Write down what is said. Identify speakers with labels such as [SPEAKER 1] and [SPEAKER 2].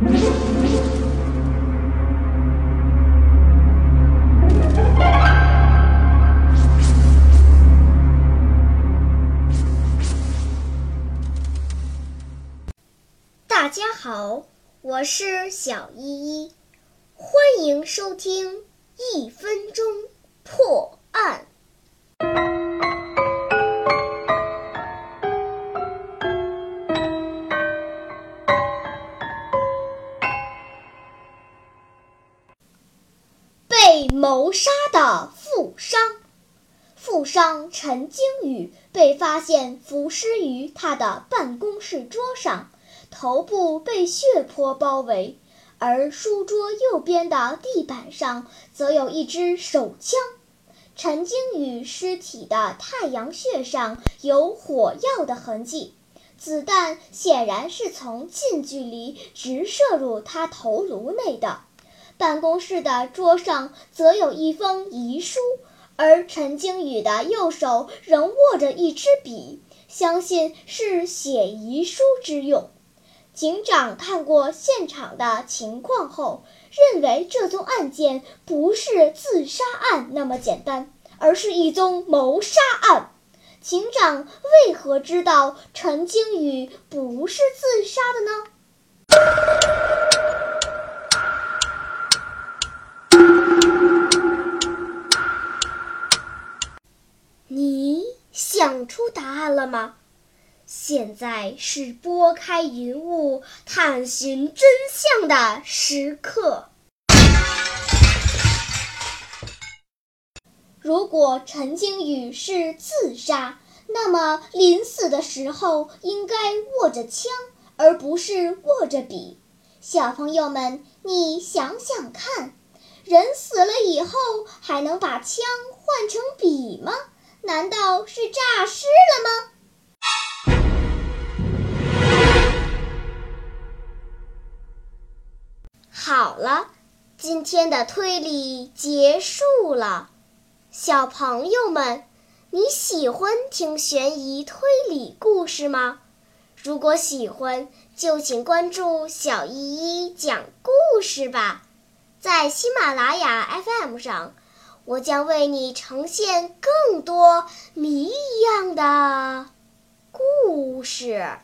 [SPEAKER 1] 大家好，我是小依依，欢迎收听一分钟被谋杀的富商，富商陈经宇被发现伏尸于他的办公室桌上。头部被血泊包围，而书桌右边的地板上则有一支手枪。陈经宇尸体的太阳穴上有火药的痕迹，子弹显然是从近距离直射入他头颅内的。办公室的桌上则有一封遗书，而陈经宇的右手仍握着一支笔，相信是写遗书之用。警长看过现场的情况后，认为这宗案件不是自杀案那么简单，而是一宗谋杀案。警长为何知道陈经宇不是自杀的呢？你想出答案了吗？现在是拨开云雾探寻真相的时刻。如果陈经宇是自杀，那么临死的时候应该握着枪，而不是握着笔。小朋友们，你想想看，人死了以后还能把枪换成笔吗？难道是诈尸了吗？好了，今天的推理结束了。小朋友们，你喜欢听悬疑推理故事吗？如果喜欢，就请关注小依依讲故事吧。在喜马拉雅 FM 上，我将为你呈现更多谜一样的故事。